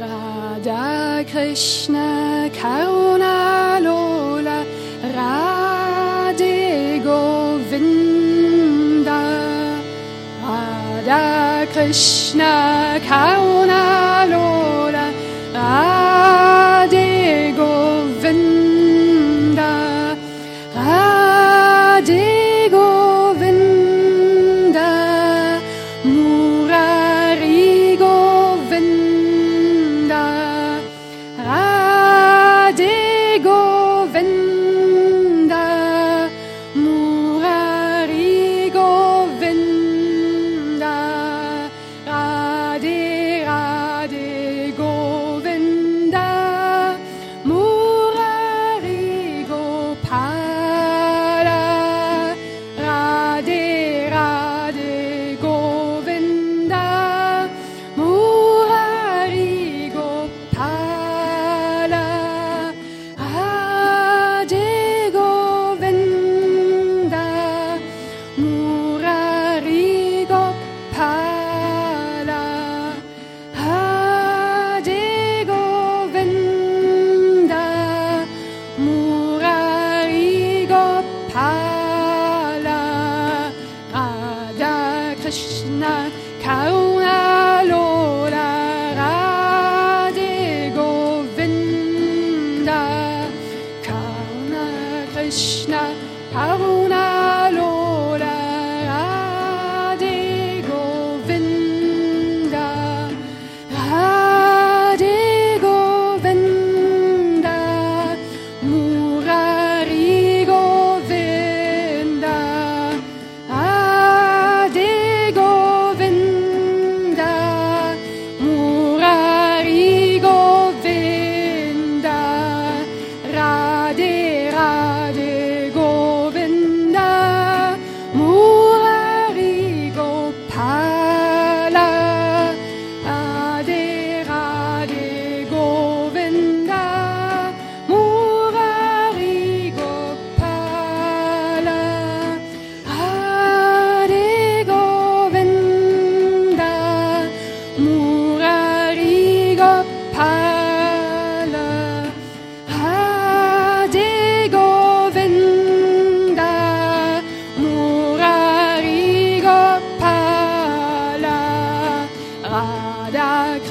Radha Krishna Karuna Lola Radhe Govinda Radha Krishna Karuna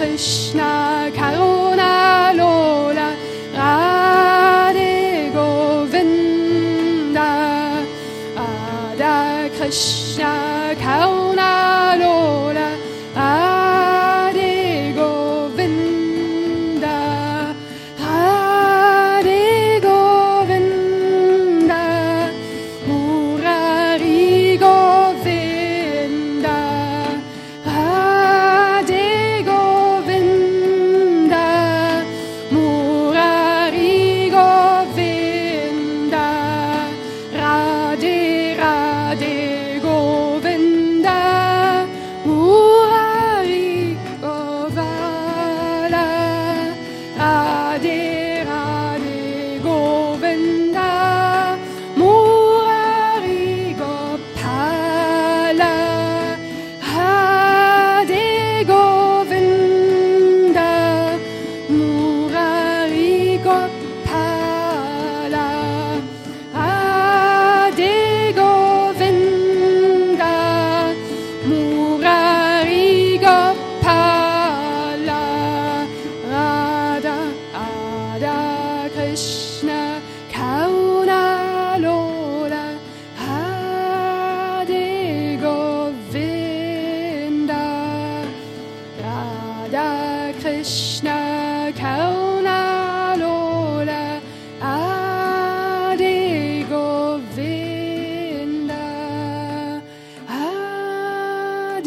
Krishna Karuna Lola Radhe Govinda Ada Krishna Karuna Lola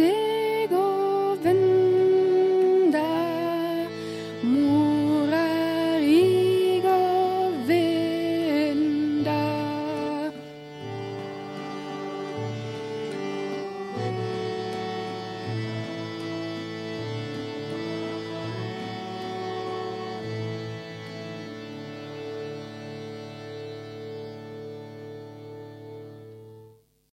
did.